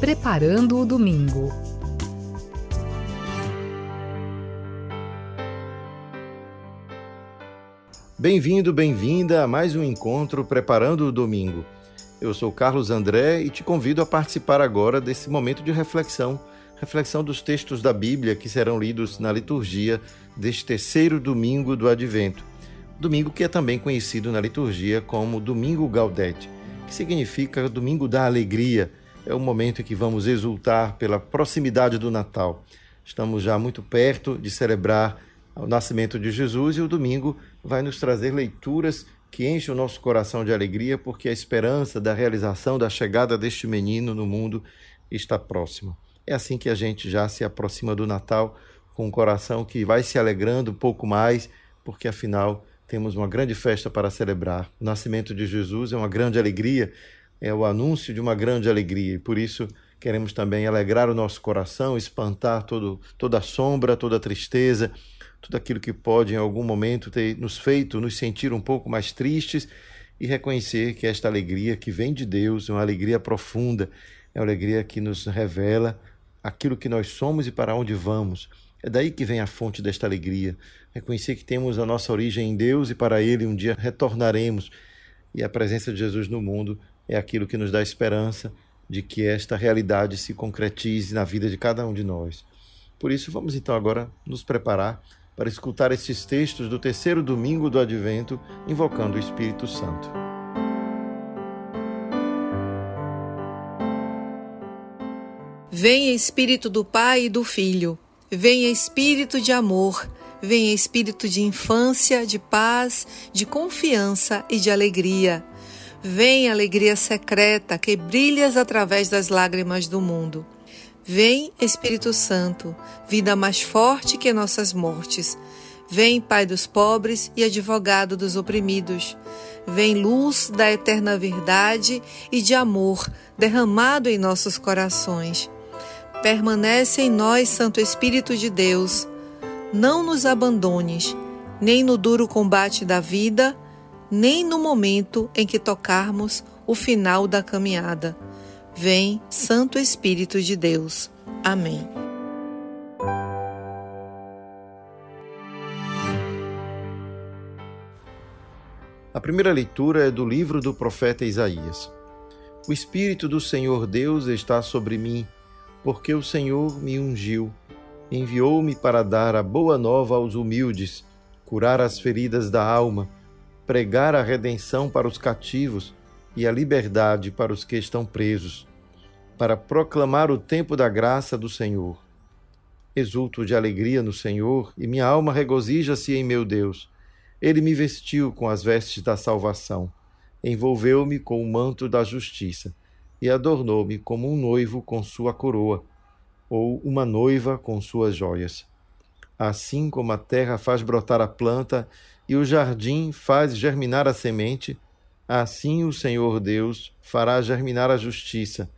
Preparando o Domingo. Bem-vindo, bem-vinda a mais um encontro Preparando o Domingo. Eu sou Carlos André e te convido a participar agora desse momento de reflexão reflexão dos textos da Bíblia que serão lidos na liturgia deste terceiro domingo do Advento. Domingo que é também conhecido na liturgia como Domingo Gaudete, que significa Domingo da Alegria. É o momento em que vamos exultar pela proximidade do Natal. Estamos já muito perto de celebrar o nascimento de Jesus e o domingo vai nos trazer leituras que enchem o nosso coração de alegria, porque a esperança da realização da chegada deste menino no mundo está próxima. É assim que a gente já se aproxima do Natal com um coração que vai se alegrando um pouco mais, porque afinal temos uma grande festa para celebrar. O nascimento de Jesus é uma grande alegria, é o anúncio de uma grande alegria, e por isso queremos também alegrar o nosso coração, espantar todo, toda sombra, toda tristeza, tudo aquilo que pode em algum momento ter nos feito nos sentir um pouco mais tristes e reconhecer que esta alegria que vem de Deus é uma alegria profunda, é uma alegria que nos revela aquilo que nós somos e para onde vamos. É daí que vem a fonte desta alegria. Reconhecer que temos a nossa origem em Deus e para Ele um dia retornaremos. E a presença de Jesus no mundo é aquilo que nos dá esperança de que esta realidade se concretize na vida de cada um de nós. Por isso, vamos então agora nos preparar para escutar estes textos do terceiro domingo do Advento, invocando o Espírito Santo. Venha Espírito do Pai e do Filho, venha Espírito de amor, venha Espírito de infância, de paz, de confiança e de alegria. Vem alegria secreta que brilhas através das lágrimas do mundo. Vem Espírito Santo, vida mais forte que nossas mortes. Vem Pai dos pobres e advogado dos oprimidos. Vem luz da eterna verdade e de amor derramado em nossos corações. Permanece em nós, Santo Espírito de Deus. Não nos abandones, nem no duro combate da vida, nem no momento em que tocarmos o final da caminhada. Vem, Santo Espírito de Deus. Amém. A primeira leitura é do livro do profeta Isaías. O Espírito do Senhor Deus está sobre mim porque o Senhor me ungiu, enviou-me para dar a boa nova aos humildes, curar as feridas da alma, pregar a redenção para os cativos e a liberdade para os que estão presos, para proclamar o tempo da graça do Senhor. Exulto de alegria no Senhor e minha alma regozija-se em meu Deus. Ele me vestiu com as vestes da salvação, envolveu-me com o manto da justiça e adornou-me como um noivo com sua coroa, ou uma noiva com suas joias. Assim como a terra faz brotar a planta e o jardim faz germinar a semente, assim o Senhor Deus fará germinar a justiça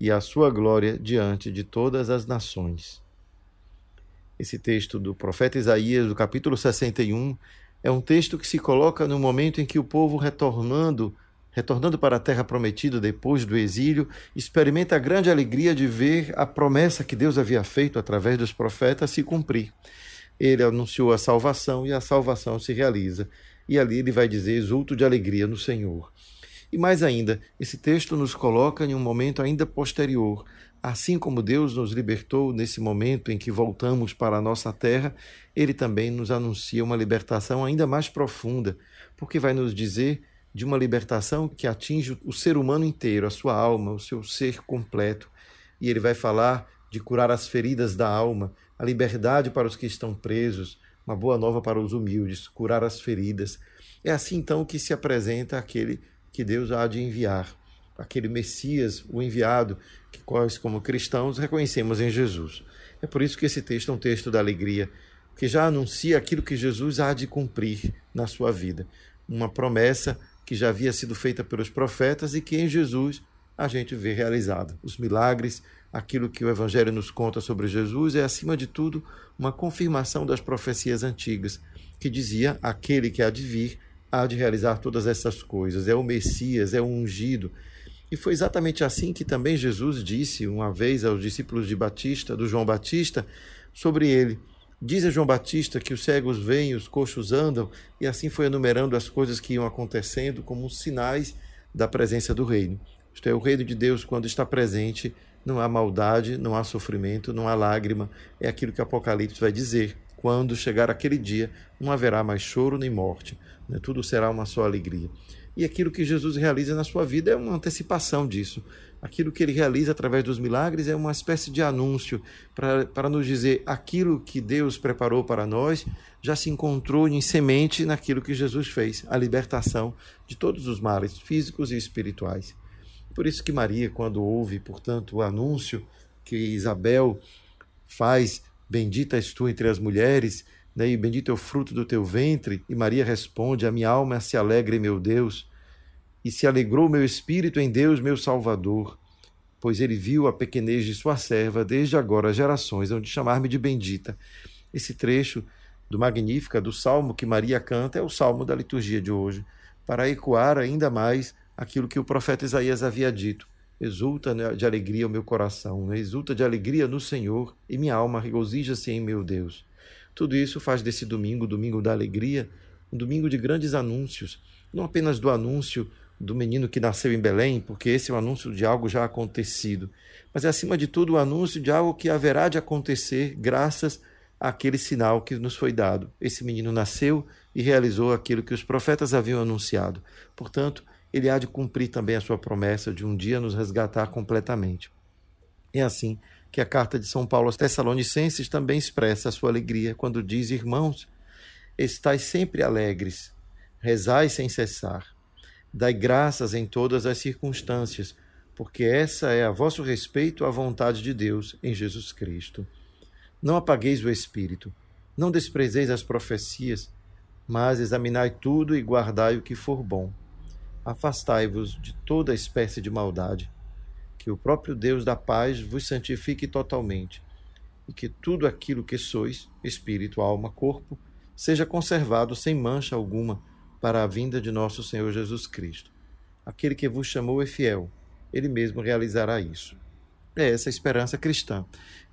e a sua glória diante de todas as nações. Esse texto do profeta Isaías, do capítulo 61, é um texto que se coloca no momento em que o povo retornando retornando para a terra prometida depois do exílio, experimenta a grande alegria de ver a promessa que Deus havia feito através dos profetas se cumprir. Ele anunciou a salvação e a salvação se realiza. E ali ele vai dizer: exulto de alegria no Senhor. E mais ainda, esse texto nos coloca em um momento ainda posterior. Assim como Deus nos libertou nesse momento em que voltamos para a nossa terra, ele também nos anuncia uma libertação ainda mais profunda, porque vai nos dizer de uma libertação que atinge o ser humano inteiro, a sua alma, o seu ser completo. E ele vai falar de curar as feridas da alma, a liberdade para os que estão presos, uma boa nova para os humildes, curar as feridas. É assim então que se apresenta aquele que Deus há de enviar, aquele Messias, o enviado, que nós, como cristãos, reconhecemos em Jesus. É por isso que esse texto é um texto da alegria, que já anuncia aquilo que Jesus há de cumprir na sua vida. Uma promessa que já havia sido feita pelos profetas e que em Jesus a gente vê realizada. Os milagres, aquilo que o Evangelho nos conta sobre Jesus, é, acima de tudo, uma confirmação das profecias antigas, que dizia: aquele que há de vir há de realizar todas essas coisas. É o Messias, é o ungido. E foi exatamente assim que também Jesus disse uma vez aos discípulos de Batista, do João Batista, sobre ele. Diz a João Batista que os cegos vêm, os coxos andam, e assim foi enumerando as coisas que iam acontecendo como sinais da presença do reino. Isto é, o reino de Deus, quando está presente, não há maldade, não há sofrimento, não há lágrima. É aquilo que Apocalipse vai dizer. Quando chegar aquele dia, não haverá mais choro nem morte. Né? Tudo será uma só alegria. E aquilo que Jesus realiza na sua vida é uma antecipação disso. Aquilo que ele realiza através dos milagres é uma espécie de anúncio para, nos dizer aquilo que Deus preparou para nós já se encontrou em semente naquilo que Jesus fez a libertação de todos os males físicos e espirituais. Por isso que Maria, quando ouve, portanto, o anúncio que Isabel faz, bendita és tu entre as mulheres, né, e bendito é o fruto do teu ventre, e Maria responde: A minha alma se alegra em meu Deus, e se alegrou meu espírito em Deus, meu Salvador, pois ele viu a pequenez de sua serva, desde agora as gerações de chamar-me de bendita. Esse trecho do Magnífica, do salmo que Maria canta, é o salmo da liturgia de hoje, para ecoar ainda mais aquilo que o profeta Isaías havia dito. Exulta né, de alegria o meu coração, né? exulta de alegria no Senhor, e minha alma regozija-se em meu Deus. Tudo isso faz desse domingo, domingo da alegria, um domingo de grandes anúncios, não apenas do anúncio do menino que nasceu em Belém, porque esse é o anúncio de algo já acontecido, mas é acima de tudo o anúncio de algo que haverá de acontecer graças àquele sinal que nos foi dado. Esse menino nasceu e realizou aquilo que os profetas haviam anunciado. Portanto, ele há de cumprir também a sua promessa de um dia nos resgatar completamente. É assim que a carta de São Paulo aos Tessalonicenses também expressa a sua alegria quando diz: Irmãos, estais sempre alegres, rezai sem cessar, dai graças em todas as circunstâncias, porque essa é a vosso respeito à vontade de Deus em Jesus Cristo. Não apagueis o espírito, não desprezeis as profecias, mas examinai tudo e guardai o que for bom afastai-vos de toda espécie de maldade. Que o próprio Deus da paz vos santifique totalmente, e que tudo aquilo que sois, espírito, alma, corpo, seja conservado sem mancha alguma para a vinda de nosso Senhor Jesus Cristo. Aquele que vos chamou é fiel, ele mesmo realizará isso. É essa a esperança cristã,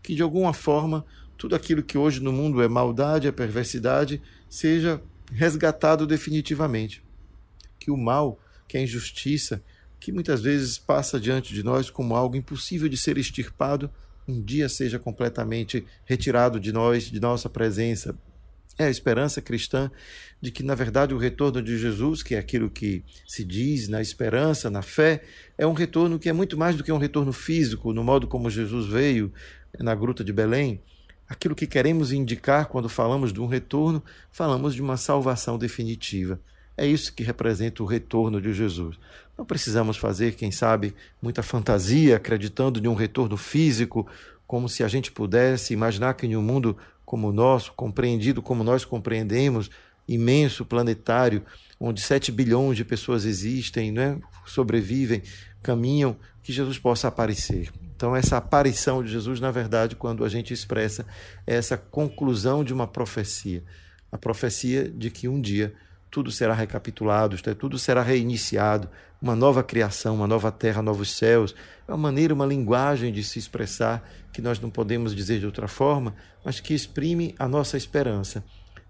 que de alguma forma tudo aquilo que hoje no mundo é maldade, é perversidade, seja resgatado definitivamente. Que o mal que a injustiça, que muitas vezes passa diante de nós como algo impossível de ser extirpado, um dia seja completamente retirado de nós, de nossa presença. É a esperança cristã de que, na verdade, o retorno de Jesus, que é aquilo que se diz na esperança, na fé, é um retorno que é muito mais do que um retorno físico, no modo como Jesus veio na gruta de Belém. Aquilo que queremos indicar quando falamos de um retorno, falamos de uma salvação definitiva. É isso que representa o retorno de Jesus. Não precisamos fazer, quem sabe, muita fantasia acreditando em um retorno físico, como se a gente pudesse imaginar que em um mundo como o nosso, compreendido como nós compreendemos, imenso, planetário, onde 7 bilhões de pessoas existem, né, sobrevivem, caminham, que Jesus possa aparecer. Então, essa aparição de Jesus, na verdade, quando a gente expressa é essa conclusão de uma profecia a profecia de que um dia tudo será recapitulado, é, tudo será reiniciado, uma nova criação, uma nova terra, novos céus. É uma maneira, uma linguagem de se expressar que nós não podemos dizer de outra forma, mas que exprime a nossa esperança.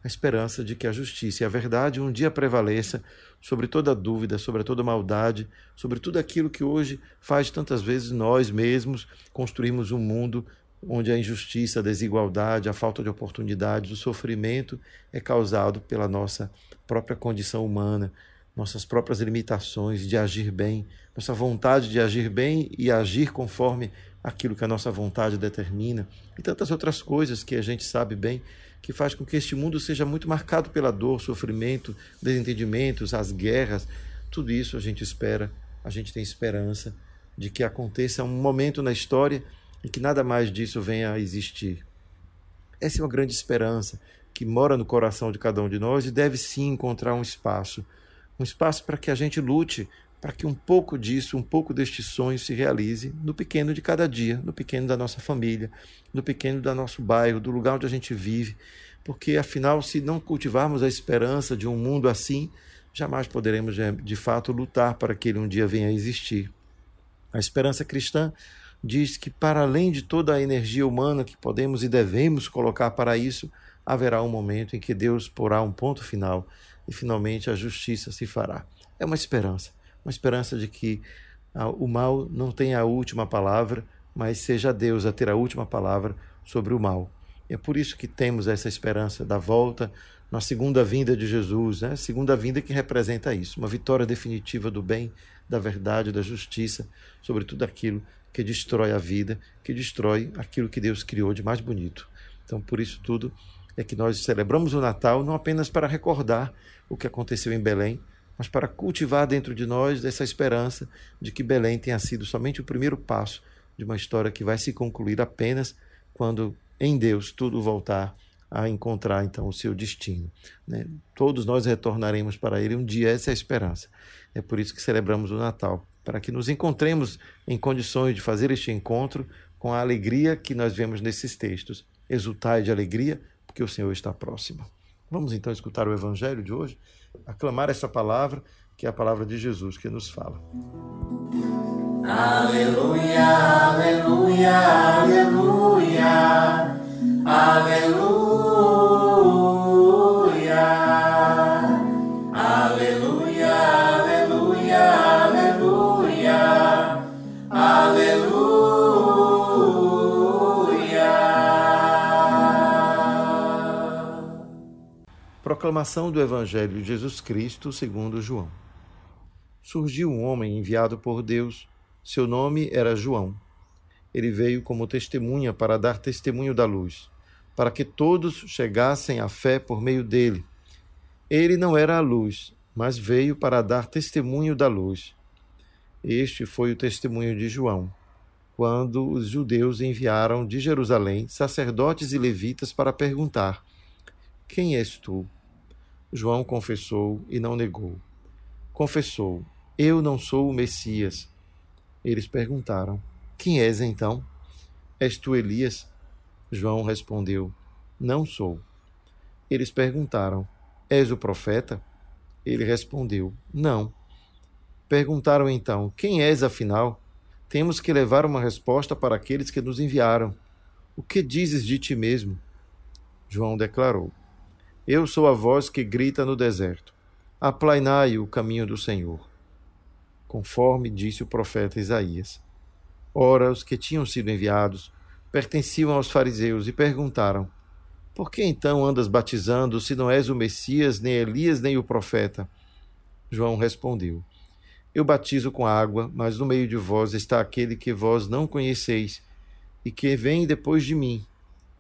A esperança de que a justiça e a verdade um dia prevaleça sobre toda dúvida, sobre toda maldade, sobre tudo aquilo que hoje faz tantas vezes nós mesmos construirmos um mundo onde a injustiça, a desigualdade, a falta de oportunidades, o sofrimento é causado pela nossa própria condição humana, nossas próprias limitações de agir bem, nossa vontade de agir bem e agir conforme aquilo que a nossa vontade determina, e tantas outras coisas que a gente sabe bem que faz com que este mundo seja muito marcado pela dor, sofrimento, desentendimentos, as guerras. Tudo isso a gente espera, a gente tem esperança de que aconteça um momento na história e que nada mais disso venha a existir. Essa é uma grande esperança que mora no coração de cada um de nós e deve sim encontrar um espaço um espaço para que a gente lute para que um pouco disso, um pouco deste sonho se realize no pequeno de cada dia, no pequeno da nossa família, no pequeno do nosso bairro, do lugar onde a gente vive. Porque, afinal, se não cultivarmos a esperança de um mundo assim, jamais poderemos de fato lutar para que ele um dia venha a existir. A esperança cristã diz que, para além de toda a energia humana que podemos e devemos colocar para isso, haverá um momento em que Deus porá um ponto final e finalmente a justiça se fará. É uma esperança, uma esperança de que o mal não tenha a última palavra, mas seja Deus a ter a última palavra sobre o mal. É por isso que temos essa esperança da volta na segunda vinda de Jesus, né? segunda vinda que representa isso, uma vitória definitiva do bem, da verdade, da justiça, sobre tudo aquilo que destrói a vida, que destrói aquilo que Deus criou de mais bonito. Então, por isso tudo é que nós celebramos o Natal não apenas para recordar o que aconteceu em Belém, mas para cultivar dentro de nós essa esperança de que Belém tenha sido somente o primeiro passo de uma história que vai se concluir apenas quando em Deus tudo voltar a encontrar então o seu destino. Né? Todos nós retornaremos para Ele um dia, essa é a esperança. É por isso que celebramos o Natal, para que nos encontremos em condições de fazer este encontro com a alegria que nós vemos nesses textos. Exultai de alegria, porque o Senhor está próximo. Vamos então escutar o Evangelho de hoje, aclamar essa palavra, que é a palavra de Jesus que nos fala. Aleluia, aleluia, aleluia, aleluia. Proclamação do Evangelho de Jesus Cristo segundo João. Surgiu um homem enviado por Deus, seu nome era João. Ele veio como testemunha para dar testemunho da luz, para que todos chegassem à fé por meio dele. Ele não era a luz, mas veio para dar testemunho da luz. Este foi o testemunho de João, quando os judeus enviaram de Jerusalém sacerdotes e levitas para perguntar: Quem és tu? João confessou e não negou. Confessou: Eu não sou o Messias. Eles perguntaram: Quem és então? És tu Elias? João respondeu: Não sou. Eles perguntaram: És o profeta? Ele respondeu: Não. Perguntaram então: Quem és afinal? Temos que levar uma resposta para aqueles que nos enviaram. O que dizes de ti mesmo? João declarou: eu sou a voz que grita no deserto: Aplainai o caminho do Senhor. Conforme disse o profeta Isaías. Ora, os que tinham sido enviados pertenciam aos fariseus e perguntaram: Por que então andas batizando, se não és o Messias, nem Elias, nem o profeta? João respondeu: Eu batizo com água, mas no meio de vós está aquele que vós não conheceis, e que vem depois de mim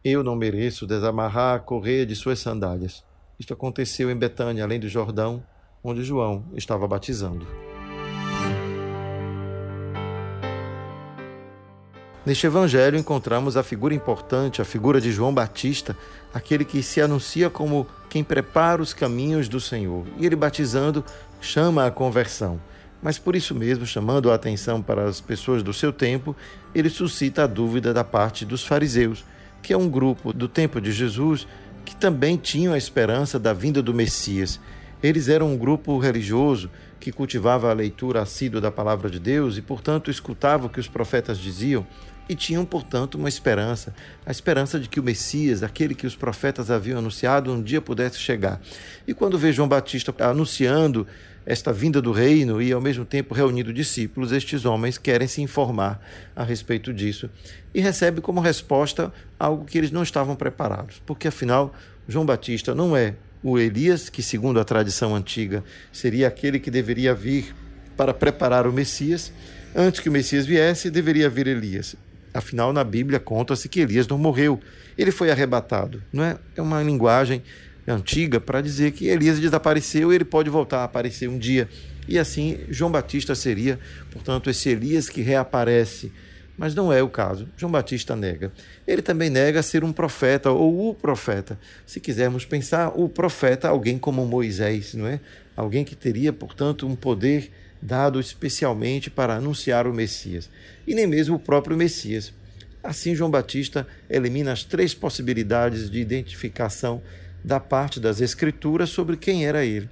eu não mereço desamarrar a correia de suas sandálias. Isto aconteceu em Betânia, além do Jordão, onde João estava batizando. Neste evangelho encontramos a figura importante, a figura de João Batista, aquele que se anuncia como quem prepara os caminhos do Senhor. E ele batizando chama a conversão. Mas por isso mesmo, chamando a atenção para as pessoas do seu tempo, ele suscita a dúvida da parte dos fariseus que é um grupo do tempo de Jesus que também tinham a esperança da vinda do Messias. Eles eram um grupo religioso que cultivava a leitura assídua da palavra de Deus e, portanto, escutava o que os profetas diziam e tinham, portanto, uma esperança, a esperança de que o Messias, aquele que os profetas haviam anunciado, um dia pudesse chegar. E quando vê João Batista anunciando esta vinda do reino e, ao mesmo tempo, reunindo discípulos, estes homens querem se informar a respeito disso e recebe como resposta algo que eles não estavam preparados, porque afinal, João Batista não é o Elias, que, segundo a tradição antiga, seria aquele que deveria vir para preparar o Messias. Antes que o Messias viesse, deveria vir Elias. Afinal, na Bíblia conta-se que Elias não morreu, ele foi arrebatado. Não é? é uma linguagem antiga para dizer que Elias desapareceu e ele pode voltar a aparecer um dia. E assim, João Batista seria, portanto, esse Elias que reaparece. Mas não é o caso. João Batista nega. Ele também nega ser um profeta ou o profeta. Se quisermos pensar, o profeta, alguém como Moisés, não é? Alguém que teria, portanto, um poder dado especialmente para anunciar o Messias. E nem mesmo o próprio Messias. Assim, João Batista elimina as três possibilidades de identificação da parte das Escrituras sobre quem era ele.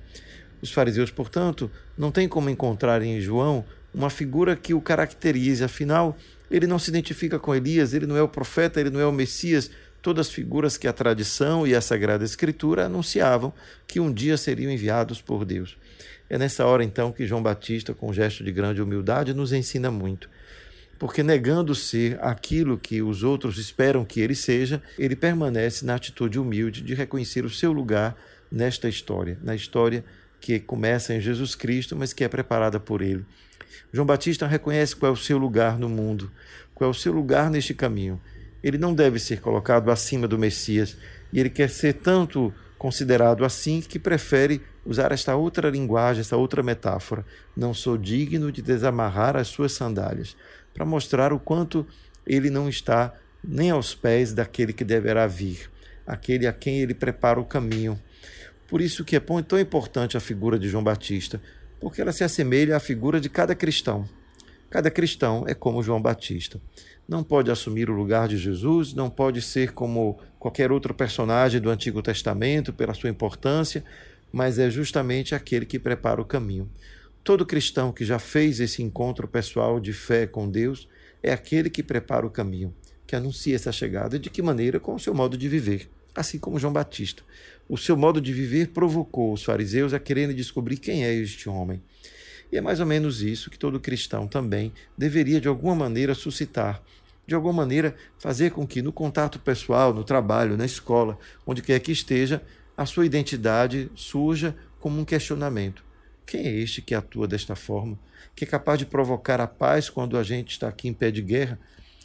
Os fariseus, portanto, não têm como encontrar em João uma figura que o caracterize. Afinal, ele não se identifica com Elias, ele não é o profeta, ele não é o Messias, todas figuras que a tradição e a Sagrada Escritura anunciavam que um dia seriam enviados por Deus. É nessa hora então que João Batista, com um gesto de grande humildade, nos ensina muito. Porque negando ser aquilo que os outros esperam que ele seja, ele permanece na atitude humilde de reconhecer o seu lugar nesta história, na história que começa em Jesus Cristo, mas que é preparada por ele. João Batista reconhece qual é o seu lugar no mundo, qual é o seu lugar neste caminho. Ele não deve ser colocado acima do Messias, e ele quer ser tanto considerado assim que prefere usar esta outra linguagem, esta outra metáfora. Não sou digno de desamarrar as suas sandálias, para mostrar o quanto ele não está nem aos pés daquele que deverá vir, aquele a quem ele prepara o caminho. Por isso que é tão importante a figura de João Batista, porque ela se assemelha à figura de cada cristão. Cada cristão é como João Batista. Não pode assumir o lugar de Jesus, não pode ser como qualquer outro personagem do Antigo Testamento pela sua importância, mas é justamente aquele que prepara o caminho. Todo cristão que já fez esse encontro pessoal de fé com Deus é aquele que prepara o caminho, que anuncia essa chegada. De que maneira? Com o seu modo de viver, assim como João Batista. O seu modo de viver provocou os fariseus a quererem descobrir quem é este homem. E é mais ou menos isso que todo cristão também deveria, de alguma maneira, suscitar. De alguma maneira, fazer com que no contato pessoal, no trabalho, na escola, onde quer que esteja, a sua identidade surja como um questionamento. Quem é este que atua desta forma? Que é capaz de provocar a paz quando a gente está aqui em pé de guerra?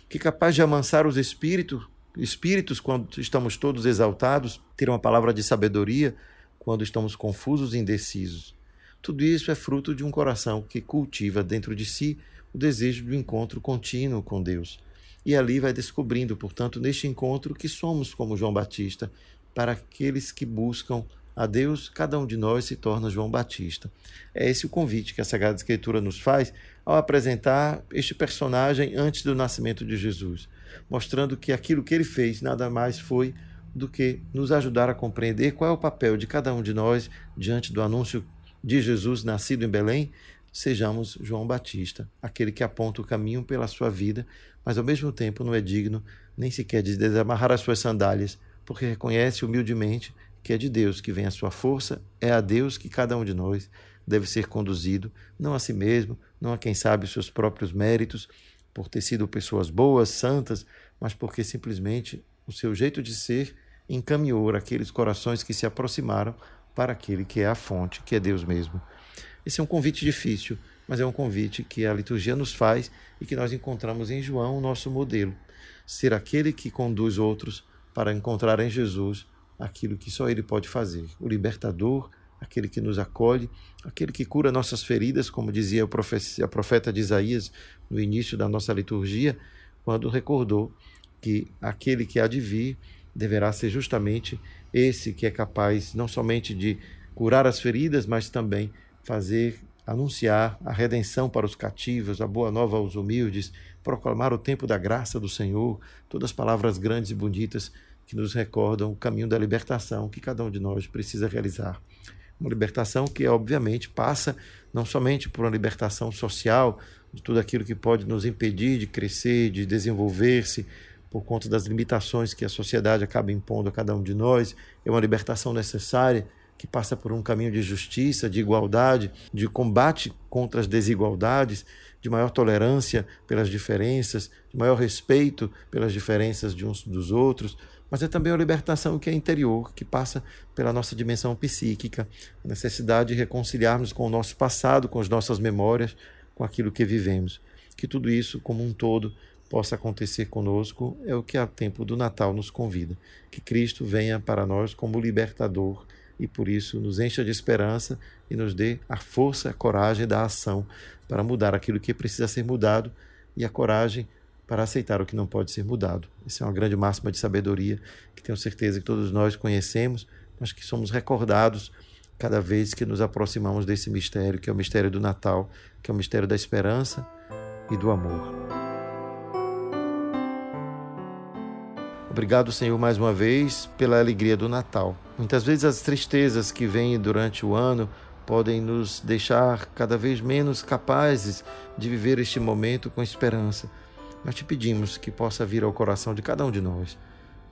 Que é capaz de amansar os espíritos, espíritos quando estamos todos exaltados? Ter uma palavra de sabedoria quando estamos confusos e indecisos? Tudo isso é fruto de um coração que cultiva dentro de si o desejo do encontro contínuo com Deus. E ali vai descobrindo, portanto, neste encontro, que somos como João Batista, para aqueles que buscam a Deus, cada um de nós se torna João Batista. É esse o convite que a Sagrada Escritura nos faz ao apresentar este personagem antes do nascimento de Jesus, mostrando que aquilo que ele fez nada mais foi do que nos ajudar a compreender qual é o papel de cada um de nós diante do anúncio de Jesus nascido em Belém, sejamos João Batista, aquele que aponta o caminho pela sua vida, mas ao mesmo tempo não é digno nem sequer de desamarrar as suas sandálias, porque reconhece humildemente que é de Deus que vem a sua força, é a Deus que cada um de nós deve ser conduzido, não a si mesmo, não a quem sabe os seus próprios méritos, por ter sido pessoas boas, santas, mas porque simplesmente o seu jeito de ser encaminhou aqueles corações que se aproximaram para aquele que é a fonte, que é Deus mesmo. Esse é um convite difícil, mas é um convite que a liturgia nos faz e que nós encontramos em João, o nosso modelo. Ser aquele que conduz outros para encontrar em Jesus aquilo que só ele pode fazer, o libertador, aquele que nos acolhe, aquele que cura nossas feridas, como dizia a profeta de Isaías no início da nossa liturgia, quando recordou que aquele que há de vir deverá ser justamente esse que é capaz não somente de curar as feridas, mas também fazer anunciar a redenção para os cativos, a boa nova aos humildes, proclamar o tempo da graça do Senhor, todas as palavras grandes e bonitas que nos recordam o caminho da libertação que cada um de nós precisa realizar. Uma libertação que, obviamente, passa não somente por uma libertação social, de tudo aquilo que pode nos impedir de crescer, de desenvolver-se, por conta das limitações que a sociedade acaba impondo a cada um de nós, é uma libertação necessária que passa por um caminho de justiça, de igualdade, de combate contra as desigualdades, de maior tolerância pelas diferenças, de maior respeito pelas diferenças de uns dos outros, mas é também uma libertação que é interior, que passa pela nossa dimensão psíquica, a necessidade de reconciliarmos com o nosso passado, com as nossas memórias, com aquilo que vivemos. Que tudo isso, como um todo, possa acontecer conosco é o que a tempo do Natal nos convida. Que Cristo venha para nós como libertador e por isso nos encha de esperança e nos dê a força, a coragem da ação para mudar aquilo que precisa ser mudado e a coragem para aceitar o que não pode ser mudado. Essa é uma grande máxima de sabedoria que tenho certeza que todos nós conhecemos, mas que somos recordados cada vez que nos aproximamos desse mistério, que é o mistério do Natal, que é o mistério da esperança e do amor. Obrigado, Senhor, mais uma vez pela alegria do Natal. Muitas vezes as tristezas que vêm durante o ano podem nos deixar cada vez menos capazes de viver este momento com esperança. Mas te pedimos que possa vir ao coração de cada um de nós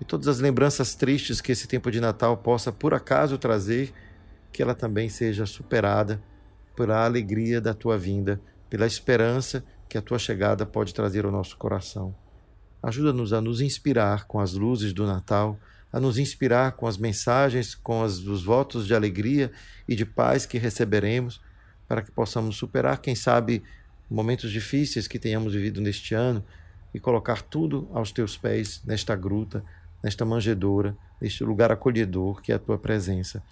e todas as lembranças tristes que esse tempo de Natal possa por acaso trazer, que ela também seja superada pela alegria da tua vinda, pela esperança que a tua chegada pode trazer ao nosso coração. Ajuda-nos a nos inspirar com as luzes do Natal, a nos inspirar com as mensagens, com as, os votos de alegria e de paz que receberemos, para que possamos superar, quem sabe, momentos difíceis que tenhamos vivido neste ano e colocar tudo aos teus pés nesta gruta, nesta manjedoura, neste lugar acolhedor que é a tua presença.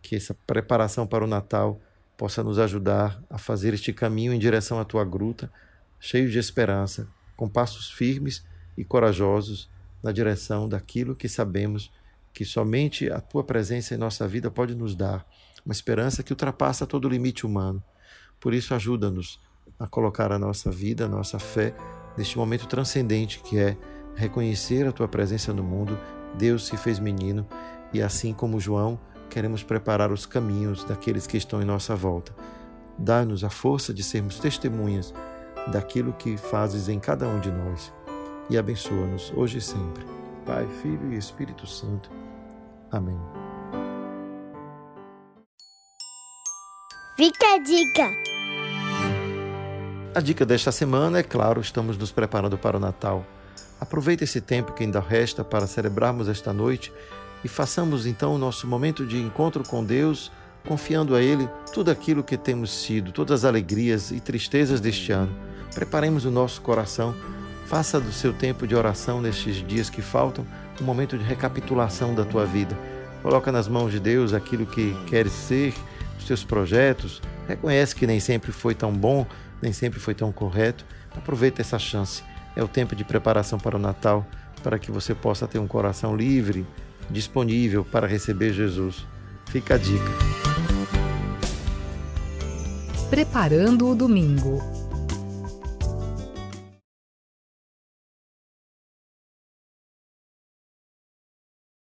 Que essa preparação para o Natal possa nos ajudar a fazer este caminho em direção à tua gruta, cheio de esperança, com passos firmes e corajosos na direção daquilo que sabemos que somente a tua presença em nossa vida pode nos dar, uma esperança que ultrapassa todo limite humano. Por isso, ajuda-nos a colocar a nossa vida, a nossa fé neste momento transcendente que é reconhecer a tua presença no mundo. Deus se fez menino e, assim como João, queremos preparar os caminhos daqueles que estão em nossa volta. Dá-nos a força de sermos testemunhas daquilo que fazes em cada um de nós e abençoa-nos hoje e sempre. Pai, Filho e Espírito Santo. Amém. Fica a dica! A dica desta semana é claro, estamos nos preparando para o Natal. Aproveite esse tempo que ainda resta para celebrarmos esta noite e façamos então o nosso momento de encontro com Deus, confiando a Ele tudo aquilo que temos sido, todas as alegrias e tristezas deste ano. Preparemos o nosso coração Faça do seu tempo de oração nestes dias que faltam um momento de recapitulação da tua vida. Coloca nas mãos de Deus aquilo que queres ser, os teus projetos. Reconhece que nem sempre foi tão bom, nem sempre foi tão correto. Aproveita essa chance. É o tempo de preparação para o Natal, para que você possa ter um coração livre, disponível para receber Jesus. Fica a dica. Preparando o domingo.